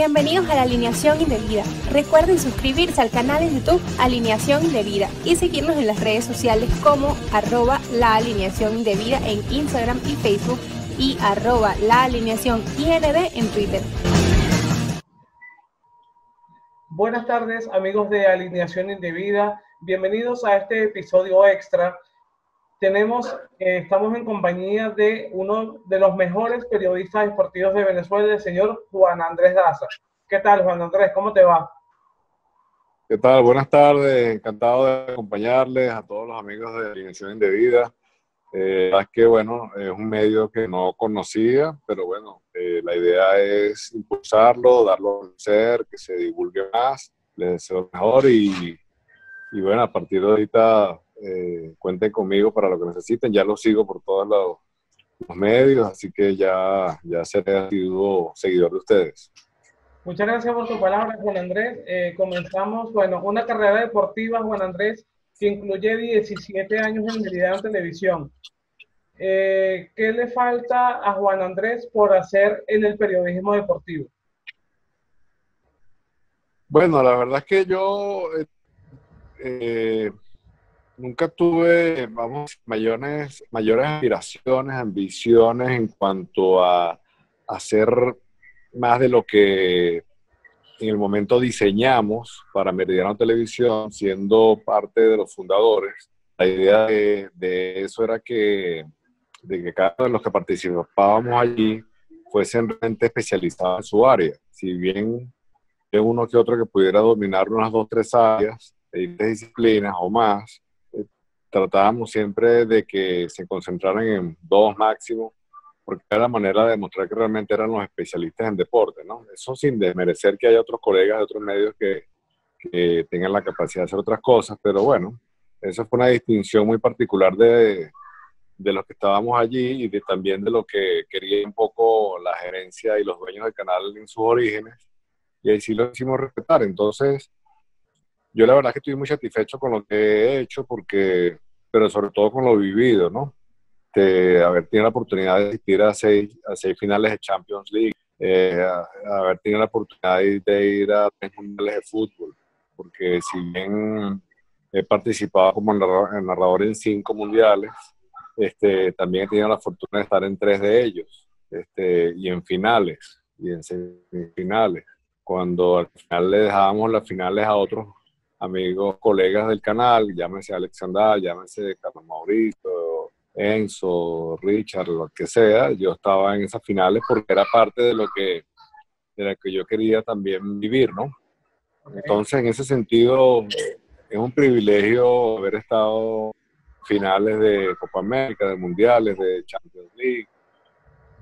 Bienvenidos a la Alineación Indebida. Recuerden suscribirse al canal de YouTube Alineación Indebida y seguirnos en las redes sociales como arroba la indebida en Instagram y Facebook y arroba la IND en Twitter. Buenas tardes amigos de Alineación Indebida. Bienvenidos a este episodio extra tenemos, eh, estamos en compañía de uno de los mejores periodistas deportivos de Venezuela, el señor Juan Andrés Daza. ¿Qué tal, Juan Andrés? ¿Cómo te va? ¿Qué tal? Buenas tardes. Encantado de acompañarles a todos los amigos de Alineación Indebida. Eh, es que, bueno, es un medio que no conocía, pero bueno, eh, la idea es impulsarlo, darlo a conocer, que se divulgue más. Les deseo lo mejor y, y bueno, a partir de ahorita eh, cuenten conmigo para lo que necesiten. Ya lo sigo por todos los, medios, así que ya, ya seré sido seguidor de ustedes. Muchas gracias por tu palabra, Juan Andrés. Eh, comenzamos, bueno, una carrera deportiva, Juan Andrés, que incluye 17 años en video en televisión. Eh, ¿Qué le falta a Juan Andrés por hacer en el periodismo deportivo? Bueno, la verdad es que yo eh, nunca tuve, vamos, mayores, mayores aspiraciones, ambiciones en cuanto a hacer más de lo que en el momento diseñamos para Meridiano Televisión, siendo parte de los fundadores. La idea de, eso era que, de que cada uno de los que participábamos allí fuesen realmente especializados en su área. Si bien hay uno que otro que pudiera dominar unas dos, tres áreas de disciplinas o más, tratábamos siempre de que se concentraran en dos máximo, porque era la manera de demostrar que realmente eran los especialistas en deporte, ¿no? Eso sin desmerecer que haya otros colegas de otros medios que, que tengan la capacidad de hacer otras cosas, pero bueno, esa fue una distinción muy particular de, de los que estábamos allí y de, también de lo que quería un poco la gerencia y los dueños del canal en sus orígenes, y ahí sí lo hicimos respetar. Entonces, yo la verdad que estoy muy satisfecho con lo que he hecho, porque, pero sobre todo con lo vivido, ¿no? De haber tenido la oportunidad de asistir a seis, a seis finales de Champions League, eh, haber tenido la oportunidad de, ir a tres mundiales de fútbol, porque si bien he participado como narrador en cinco mundiales, este, también he tenido la fortuna de estar en tres de ellos, este, y en finales, y en semifinales, cuando al final le dejábamos las finales a otros amigos, colegas del canal, llámese Alexander, llámese Carlos Mauricio, Enzo, Richard, lo que sea, yo estaba en esas finales porque era parte de lo que, de que yo quería también vivir, ¿no? Entonces, en ese sentido, es un privilegio haber estado finales de Copa América, de Mundiales, de Champions League,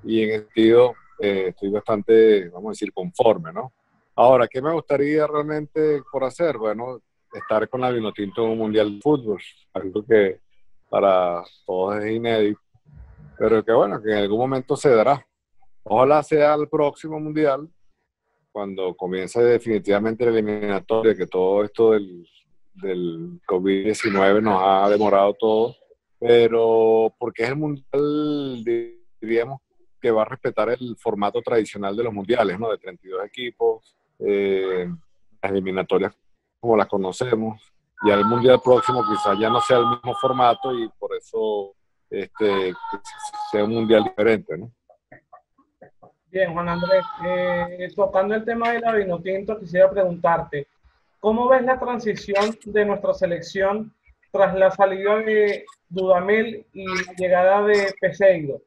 y en ese sentido eh, estoy bastante, vamos a decir, conforme, ¿no? Ahora, ¿qué me gustaría realmente por hacer? Bueno, estar con la Vinotinto en un Mundial de Fútbol, algo que para todos es inédito, pero que bueno, que en algún momento se dará. Ojalá sea el próximo Mundial, cuando comience definitivamente la eliminatoria, que todo esto del, del COVID-19 nos ha demorado todo, pero porque es el Mundial, diríamos, que va a respetar el formato tradicional de los mundiales, ¿no? De 32 equipos, eh, las eliminatorias como las conocemos. Y al mundial próximo quizás ya no sea el mismo formato y por eso este, sea un mundial diferente, ¿no? Bien, Juan Andrés, eh, tocando el tema de la Vinotinto, quisiera preguntarte, ¿cómo ves la transición de nuestra selección tras la salida de Dudamel y la llegada de Peseiro?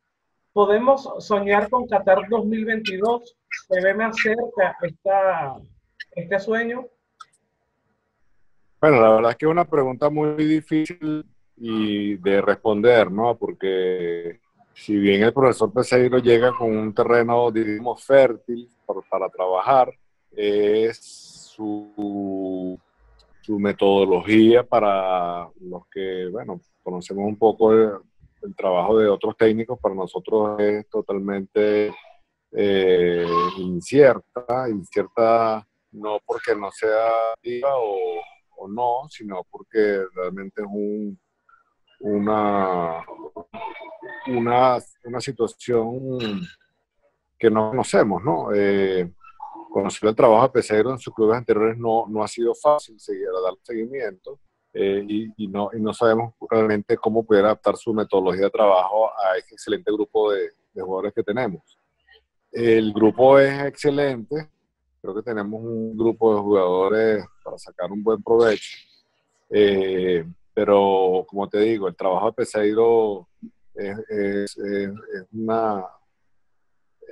¿Podemos soñar con Qatar 2022? ¿Se ve más cerca esta, este sueño? Bueno, la verdad es que es una pregunta muy difícil y de responder, ¿no? Porque si bien el profesor Peseiro llega con un terreno, digamos, fértil para, trabajar, es su, metodología para los que, bueno, conocemos un poco el, trabajo de otros técnicos, para nosotros es totalmente eh, incierta, incierta no porque no sea viva o o no, sino porque realmente es un, una, una, una situación que no conocemos, ¿no? Eh, conocer el trabajo de Peseiro en sus clubes anteriores no, no ha sido fácil seguir, dar seguimiento eh, y, y, no, y no sabemos realmente cómo poder adaptar su metodología de trabajo a este excelente grupo de, de jugadores que tenemos. El grupo es excelente, creo que tenemos un grupo de jugadores para sacar un buen provecho. Eh, pero como te digo, el trabajo de Peseiro es, una...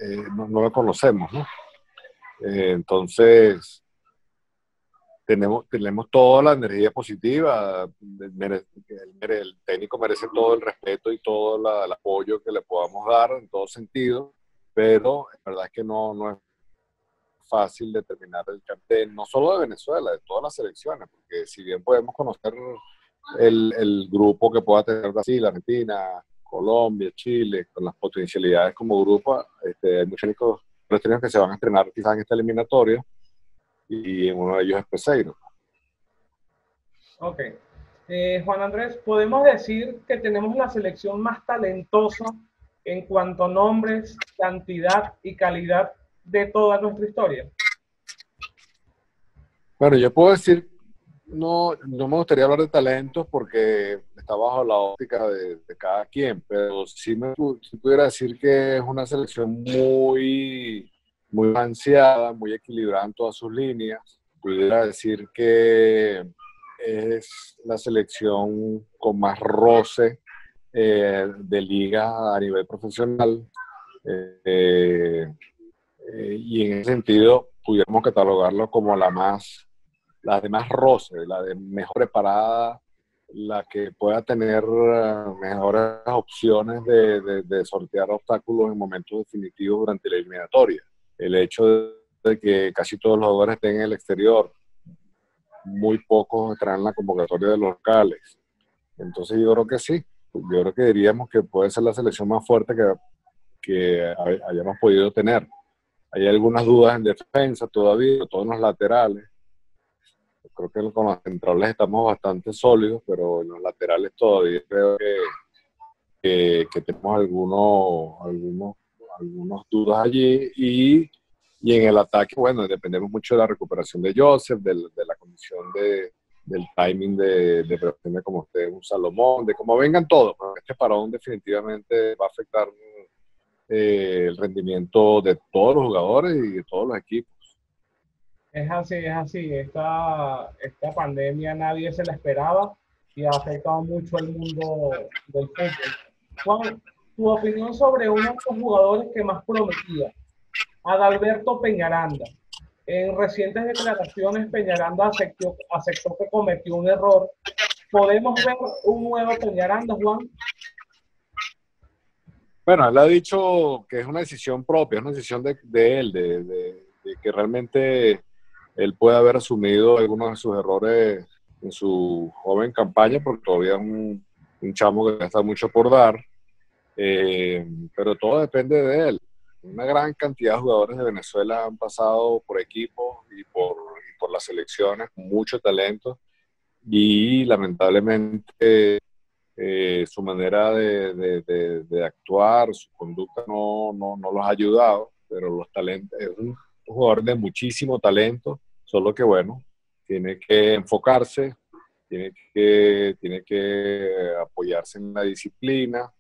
Eh, no, no, lo conocemos, ¿no? Eh, entonces, tenemos, tenemos toda la energía positiva, el, técnico merece todo el respeto y todo el apoyo que le podamos dar en todo sentido, pero la verdad es que no, no es fácil determinar el cartel, no solo de Venezuela, de todas las selecciones, porque si bien podemos conocer el, el grupo que pueda tener Brasil, Argentina, Colombia, Chile, con las potencialidades como grupo, este, hay muchos técnicos que se van a estrenar quizás en esta eliminatoria y uno de ellos es Peseiro. Ok. Eh, Juan Andrés, ¿podemos decir que tenemos la selección más talentosa en cuanto a nombres, cantidad y calidad de toda nuestra historia? Bueno, yo puedo decir, no, no me gustaría hablar de talentos porque está bajo la óptica de, cada quien, pero sí me pudiera decir que es una selección muy, muy balanceada, muy equilibrada en todas sus líneas. Pudiera decir que es la selección con más roce eh, de liga a nivel profesional. Eh, eh, y en ese sentido, pudiéramos catalogarlo como la más, la de más roce, la de mejor preparada, la que pueda tener mejores opciones de, de, de sortear obstáculos en momentos definitivos durante la eliminatoria el hecho de que casi todos los jugadores estén en el exterior, muy pocos estarán en la convocatoria de los locales. Entonces yo creo que sí, yo creo que diríamos que puede ser la selección más fuerte que, que hayamos podido tener. Hay algunas dudas en defensa todavía, todos los laterales. Creo que con los centrales estamos bastante sólidos, pero en los laterales todavía creo que, que, que tenemos algunos, algunos algunas dudas allí y, y, en el ataque, bueno, dependemos mucho de la recuperación de Joseph, de, de la condición de, del timing de, de como usted, un Salomón, de cómo vengan todos. Este parón definitivamente va a afectar eh, el rendimiento de todos los jugadores y de todos los equipos. Es así, es así. Esta, esta pandemia nadie se la esperaba y ha afectado mucho al mundo del fútbol. Juan, tu opinión sobre uno de los jugadores que más prometía, Adalberto Peñaranda. En recientes declaraciones, Peñaranda aceptó, aceptó que cometió un error. ¿Podemos ver un nuevo Peñaranda, Juan? Bueno, él ha dicho que es una decisión propia, es una decisión de, de él, de, de, de, que realmente él puede haber asumido algunos de sus errores en su joven campaña, porque todavía es un, un chamo que está mucho por dar. Eh, pero todo depende de él. Una gran cantidad de jugadores de Venezuela han pasado por equipos y por, y por las selecciones mucho talento y lamentablemente eh, su manera de, de, actuar, su conducta no, no, no, los ha ayudado, pero los talentos, es un jugador de muchísimo talento, solo que bueno, tiene que enfocarse, tiene que, tiene que apoyarse en la disciplina,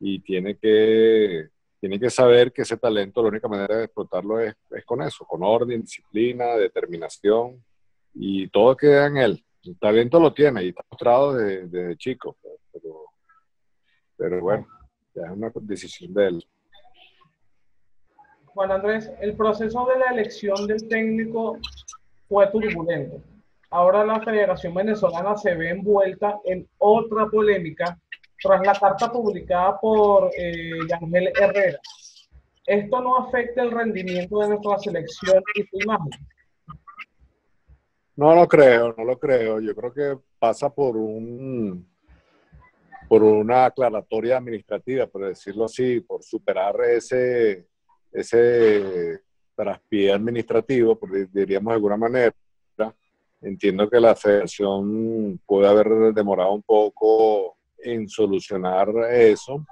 y tiene que, tiene que saber que ese talento, la única manera de explotarlo es, es con eso, con orden, disciplina, determinación y todo queda en él. Talento lo tiene y está mostrado desde, chico, pero, pero bueno, ya es una decisión de él. Juan Andrés, el proceso de la elección del técnico fue turbulento. Ahora la Federación Venezolana se ve envuelta en otra polémica tras la carta publicada por eh, Yangel Herrera. ¿Esto no afecta el rendimiento de nuestra selección y su imagen? No lo creo, no lo creo. Yo creo que pasa por un por una aclaratoria administrativa, por decirlo así, por superar ese ese traspié administrativo, diríamos de alguna manera. Entiendo que la federación puede haber demorado un poco en solucionar eso.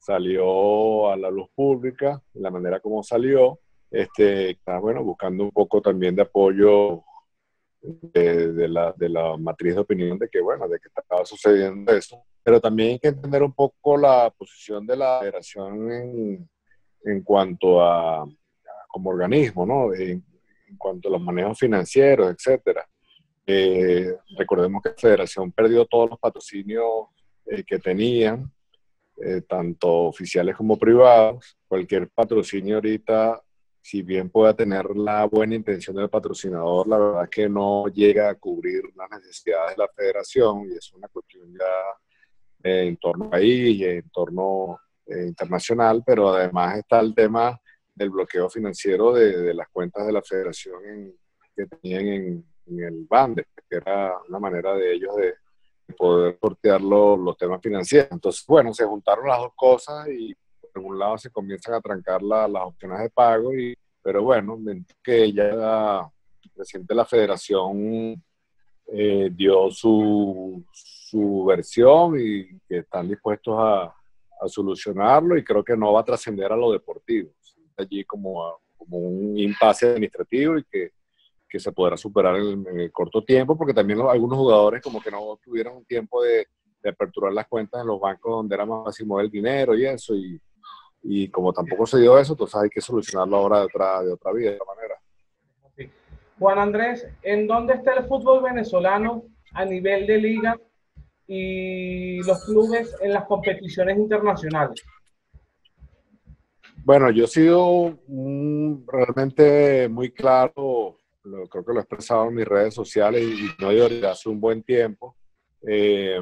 Salió a la luz pública, la manera como salió. este, está, bueno, buscando un poco también de apoyo de, la, de, la, matriz de opinión de que, bueno, de que estaba sucediendo eso. Pero también hay que entender un poco la posición de la federación en, en cuanto a, como organismo, ¿no? En, cuanto a los manejos financieros, etcétera. Eh, recordemos que la federación perdió todos los patrocinios eh, que tenían, eh, tanto oficiales como privados. Cualquier patrocinio ahorita si bien pueda tener la buena intención del patrocinador, la verdad es que no llega a cubrir las necesidades de la federación y es una cuestión ya en torno ahí y en torno eh, internacional, pero además está el tema del bloqueo financiero de, las cuentas de la federación que tenían en, el BANDE, que era una manera de ellos de, poder sortear los temas financieros. Entonces, bueno, se juntaron las dos cosas y por un lado se comienzan a trancar las opciones de pago, y, pero bueno, que ya de la federación eh, dio su, su versión y que están dispuestos a, solucionarlo y creo que no va a trascender a lo deportivo. Allí como, como un impasse administrativo y que, que se podrá superar en, el corto tiempo, porque también algunos jugadores como que no tuvieron un tiempo de, de aperturar las cuentas en los bancos donde era más fácil mover el dinero y eso, y, y como tampoco se dio eso, entonces hay que solucionarlo ahora de otra, de otra vía, de otra manera. Juan Andrés, ¿en dónde está el fútbol venezolano a nivel de liga y los clubes en las competiciones internacionales? Bueno, yo he sido realmente muy claro, creo que lo he expresado en mis redes sociales y no desde hace un buen tiempo. Eh,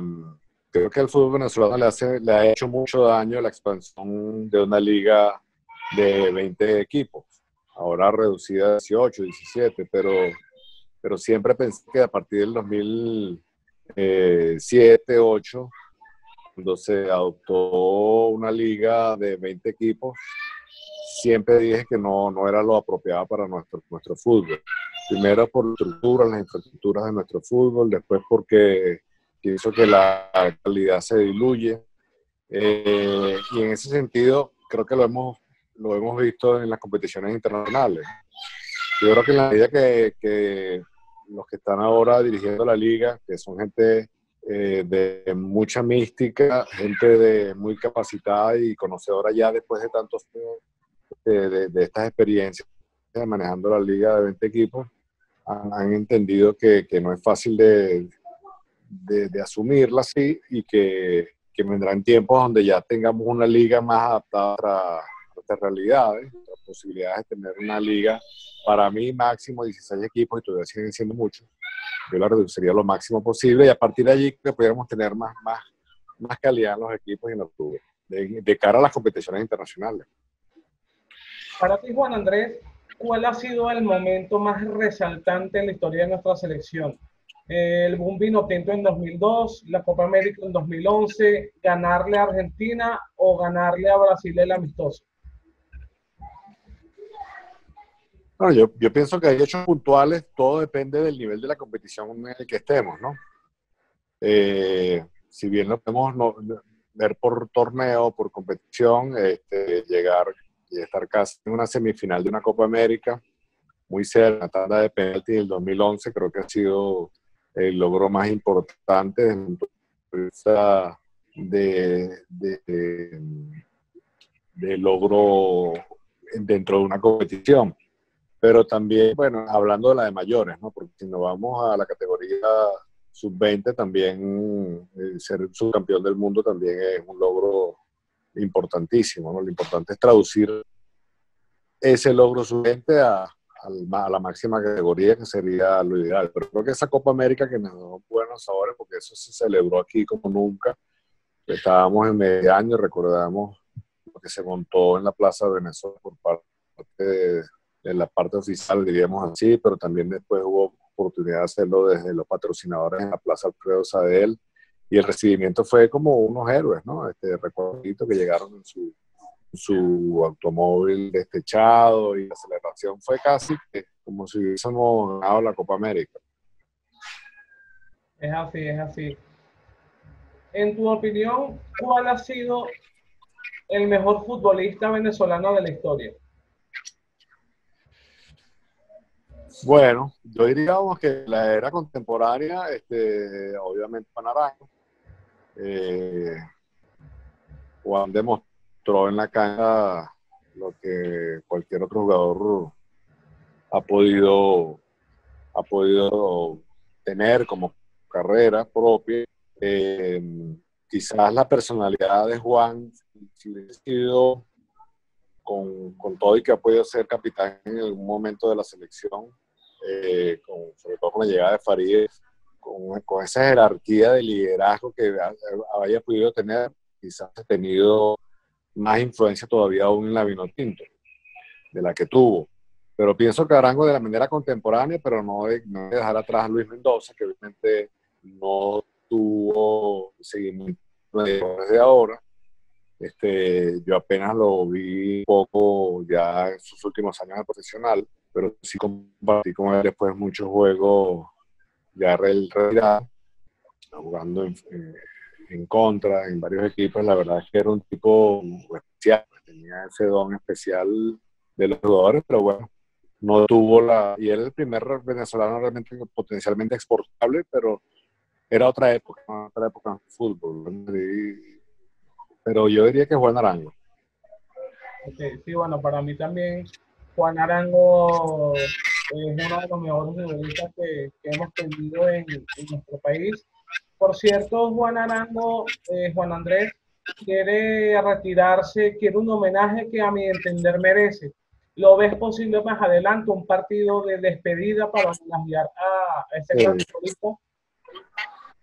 creo que el fútbol venezolano le, hace, le ha hecho mucho daño la expansión de una liga de 20 equipos, ahora reducida a 18, 17, pero, pero siempre pensé que a partir del 2007, 8, cuando se adoptó una liga de 20 equipos, siempre dije que no, no era lo apropiado para nuestro, nuestro fútbol. Primero por la estructura, las infraestructuras de nuestro fútbol, después porque pienso que la calidad se diluye. Eh, y en ese sentido, creo que lo hemos, lo hemos visto en las competiciones internacionales. Yo creo que en la medida que, que los que están ahora dirigiendo la liga, que son gente eh, de mucha mística, gente de muy capacitada y conocedora ya después de tantos de, de, estas experiencias manejando la liga de 20 equipos, han, han entendido que, que, no es fácil de, de, asumirla así y que, que, vendrán tiempos donde ya tengamos una liga más adaptada a nuestras realidades, las posibilidades de tener una liga para mí máximo 16 equipos y todavía siguen siendo muchos. Yo la reduciría lo máximo posible y a partir de allí que pudiéramos tener más, más, más calidad en los equipos y en los clubes, de, de cara a las competiciones internacionales. Para ti, Juan Andrés, ¿cuál ha sido el momento más resaltante en la historia de nuestra selección? El boom vino tinto en 2002, la Copa América en 2011, ganarle a Argentina o ganarle a Brasil el amistoso. Bueno, yo, yo pienso que hay hechos puntuales, todo depende del nivel de la competición en el que estemos, ¿no? Eh, si bien lo podemos ver por torneo, por competición, este, llegar y estar casi en una semifinal de una Copa América, muy cerca, la tanda de penalti del 2011, creo que ha sido el logro más importante de, de, de, logro dentro de una competición. Pero también, bueno, hablando de la de mayores, ¿no? Porque si nos vamos a la categoría sub-20, también eh, ser subcampeón del mundo también es un logro importantísimo. Lo importante es traducir ese logro sub-20 a, a la máxima categoría, que sería lo ideal. Pero creo que esa Copa América que nos dio buenos sabores, porque eso se celebró aquí como nunca. Estábamos en medio año, recordamos lo que se montó en la Plaza de Venezuela por parte de, la parte oficial, diríamos así, pero también después hubo oportunidad de hacerlo desde los patrocinadores en la Plaza Alfredo Sadel. Y el recibimiento fue como unos héroes, ¿no? Este recuerdo que llegaron en su su automóvil destechado y la celebración fue casi como si hubiésemos ganado la Copa América. Es así, es así. En tu opinión, ¿cuál ha sido el mejor futbolista venezolano de la historia? Bueno, yo diríamos que la era contemporánea, este, obviamente Juan Arango. Eh, Juan demostró en la cancha lo que cualquier otro jugador ha podido, ha podido tener como carrera propia. Eh, quizás la personalidad de Juan, si hubiese sido con, con, todo y que ha podido ser capitán en algún momento de la selección, eh, con, sobre todo con la llegada de Farid, con, con, esa jerarquía de liderazgo que había podido tener, quizás ha tenido más influencia todavía aún en la Vinotinto, de la que tuvo. Pero pienso que Arango de la manera contemporánea, pero no de, no de dejar atrás a Luis Mendoza, que obviamente no tuvo seguimiento desde ahora. Este, yo apenas lo vi poco ya en sus últimos años de profesional, pero sí compartí con él después muchos juegos ya retirado, jugando en, en, contra en varios equipos. La verdad es que era un tipo especial, tenía ese don especial de los jugadores, pero bueno, no tuvo la... Y era el primer venezolano realmente potencialmente exportable, pero era otra época, otra época en fútbol. pero yo diría que Juan Arango. sí, bueno, para mí también Juan Arango es uno de los mejores futbolistas que, hemos tenido en, nuestro país. Por cierto, Juan Arango, eh, Juan Andrés, quiere retirarse, quiere un homenaje que a mi entender merece. ¿Lo ves posible más adelante, un partido de despedida para homenajear a ese gran futbolista?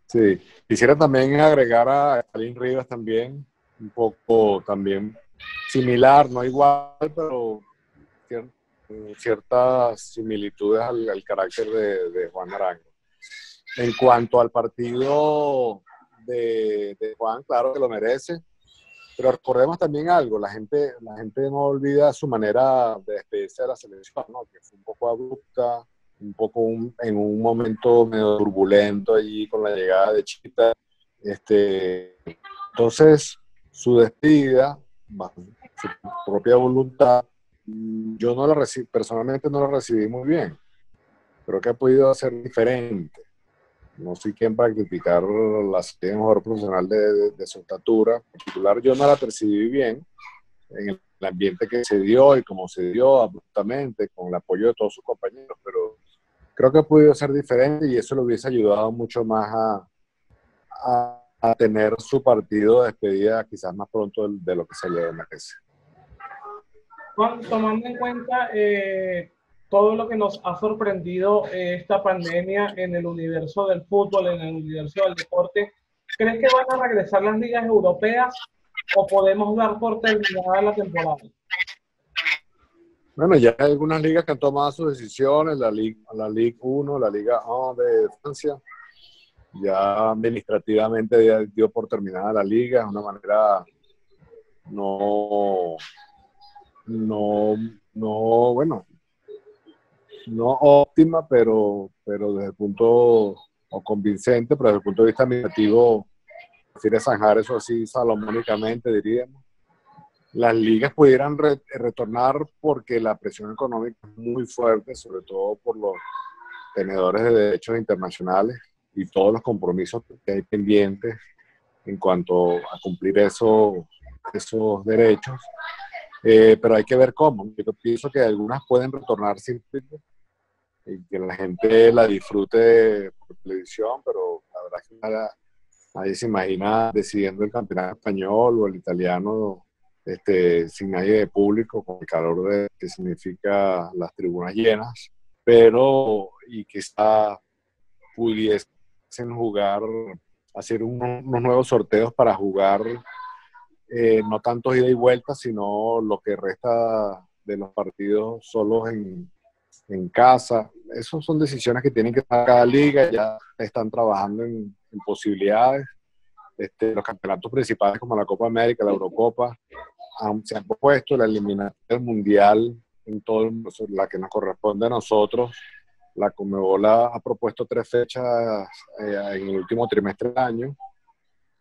Sí, quisiera también agregar a Karim Rivas también, un poco también similar, no igual, pero ciertas similitudes al, carácter de, Juan Arango. En cuanto al partido de, Juan, claro que lo merece, pero recordemos también algo, la gente, la gente no olvida su manera de despedirse de la selección, que fue un poco abrupta, un poco en un momento medio turbulento allí con la llegada de Chita. Este, entonces, su despedida, su propia voluntad, yo no la recibí, personalmente no la recibí muy bien. Creo que ha podido hacer diferente. No soy quien para criticar la mejor profesional de, de, su estatura. En particular, yo no la percibí bien en el ambiente que se dio y como se dio abruptamente, con el apoyo de todos sus compañeros, pero creo que ha podido ser diferente y eso le hubiese ayudado mucho más a, a, tener su partido de despedida quizás más pronto de, lo que se le merece. Tomando en cuenta eh, todo lo que nos ha sorprendido esta pandemia en el universo del fútbol, en el universo del deporte, ¿crees que van a regresar las ligas europeas o podemos dar por terminada la temporada? Bueno, ya hay algunas ligas que han tomado sus decisiones, la Liga, la Liga 1, la Liga 1 de Francia, ya administrativamente dio por terminada la liga, de una manera no, no, no, bueno, no óptima, pero, pero desde el punto, o convincente, pero desde el punto de vista administrativo, prefiere zanjar eso así salomónicamente, diríamos las ligas pudieran retornar porque la presión económica es muy fuerte, sobre todo por los tenedores de derechos internacionales y todos los compromisos que hay pendientes en cuanto a cumplir eso, esos derechos. Eh, pero hay que ver cómo. Yo pienso que algunas pueden retornar siempre y que la gente la disfrute por televisión, pero la verdad que nadie se imagina decidiendo el campeonato español o el italiano este, sin nadie de público, con el calor de, que significa las tribunas llenas, pero y quizá pudiesen jugar, hacer unos, nuevos sorteos para jugar eh, no tanto ida y vuelta, sino lo que resta de los partidos solos en, en casa. Esas son decisiones que tienen que tomar cada liga, ya están trabajando en, en posibilidades. Este, los campeonatos principales como la Copa América, la Eurocopa, se han propuesto la eliminación del mundial en todo la que nos corresponde a nosotros. La Comebola ha propuesto tres fechas eh, en el último trimestre del año,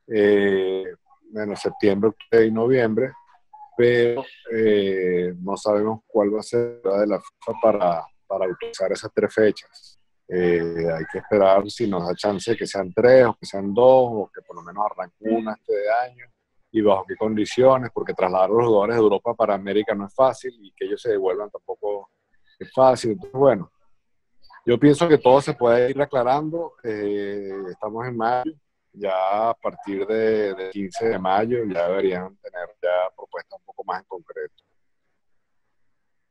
eh, en septiembre, octubre y noviembre, pero eh, no sabemos cuál va a ser la de la FIFA para, para utilizar esas tres fechas. Eh, hay que esperar si nos da chance que sean tres o que sean dos o que por lo menos arranque una este año y bajo qué condiciones, porque trasladar a los jugadores de Europa para América no es fácil y que ellos se devuelvan tampoco es fácil. Entonces, bueno, yo pienso que todo se puede ir aclarando. Eh, estamos en mayo, ya a partir de, de, 15 de mayo ya deberían tener ya propuestas un poco más en concreto.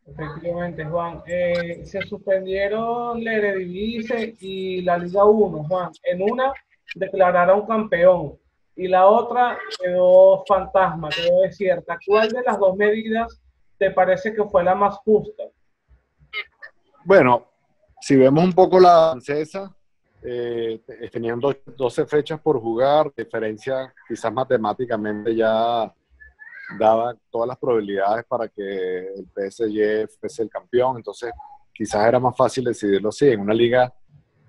Efectivamente, Juan. Eh, se suspendieron la Eredivisie y la Liga 1, Juan. En una declararon campeón y la otra quedó fantasma, quedó desierta. ¿Cuál de las dos medidas te parece que fue la más justa? Bueno, si vemos un poco la francesa, eh, tenían 12 fechas por jugar, diferencia quizás matemáticamente ya daba todas las probabilidades para que el PSG fuese el campeón, entonces quizás era más fácil decidirlo así, en una liga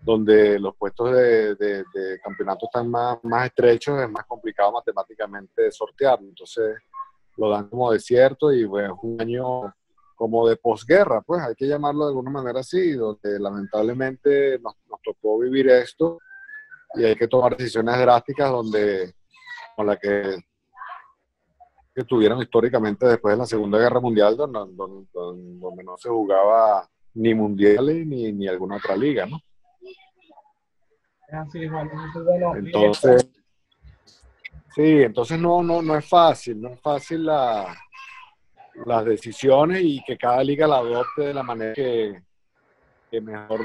donde los puestos de, de, campeonato están más, más estrechos, es más complicado matemáticamente sortearlo, entonces lo dan como desierto y bueno, es un año como de posguerra, pues hay que llamarlo de alguna manera así, donde lamentablemente nos, nos tocó vivir esto y hay que tomar decisiones drásticas donde con la que que tuvieron históricamente después de la Segunda Guerra Mundial, donde, donde, no se jugaba ni mundiales ni, ni alguna otra liga, ¿no? Entonces, sí, entonces no, no, no es fácil, no es fácil la, las decisiones y que cada liga la adopte de la manera que, que mejor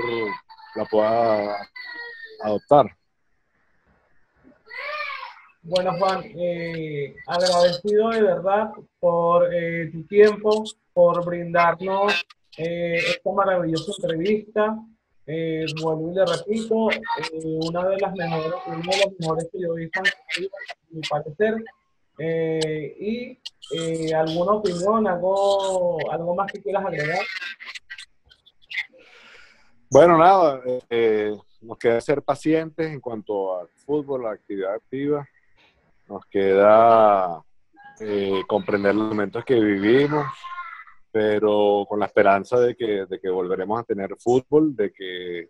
la pueda adoptar. Bueno, Juan, eh, agradecido de verdad por eh, tu tiempo, por brindarnos eh, esta maravillosa entrevista. vuelvo y le repito, una de las mejores, uno de los mejores periodistas, a mi parecer. y alguna opinión, algo, algo más que quieras agregar. Bueno, nada, nos queda ser pacientes en cuanto al fútbol, la actividad activa nos queda eh, comprender los momentos que vivimos, pero con la esperanza de que, de que volveremos a tener fútbol, de que,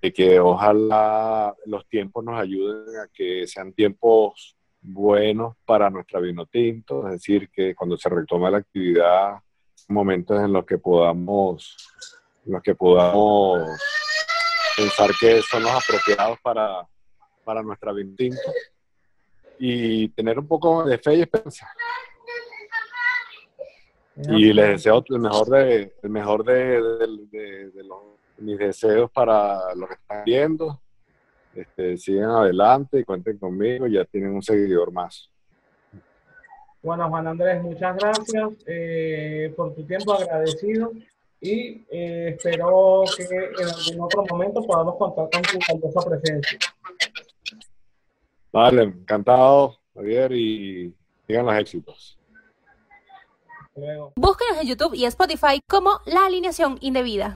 de que ojalá los tiempos nos ayuden a que sean tiempos buenos para nuestra vino tinto, es decir, que cuando se retome la actividad, momentos en los que podamos, en los que podamos pensar que son los apropiados para, para nuestra vino tinto y tener un poco de fe y esperanza. Y les deseo el mejor de, el mejor de, los, mis deseos para los que están viendo. Este, sigan adelante y cuenten conmigo, ya tienen un seguidor más. Bueno, Juan Andrés, muchas gracias eh, por tu tiempo agradecido y eh, espero que en algún otro momento podamos contar con tu valiosa presencia. Vale, encantado, Javier, y sigan los éxitos. Búsquenos en YouTube y Spotify como La Alineación Indebida.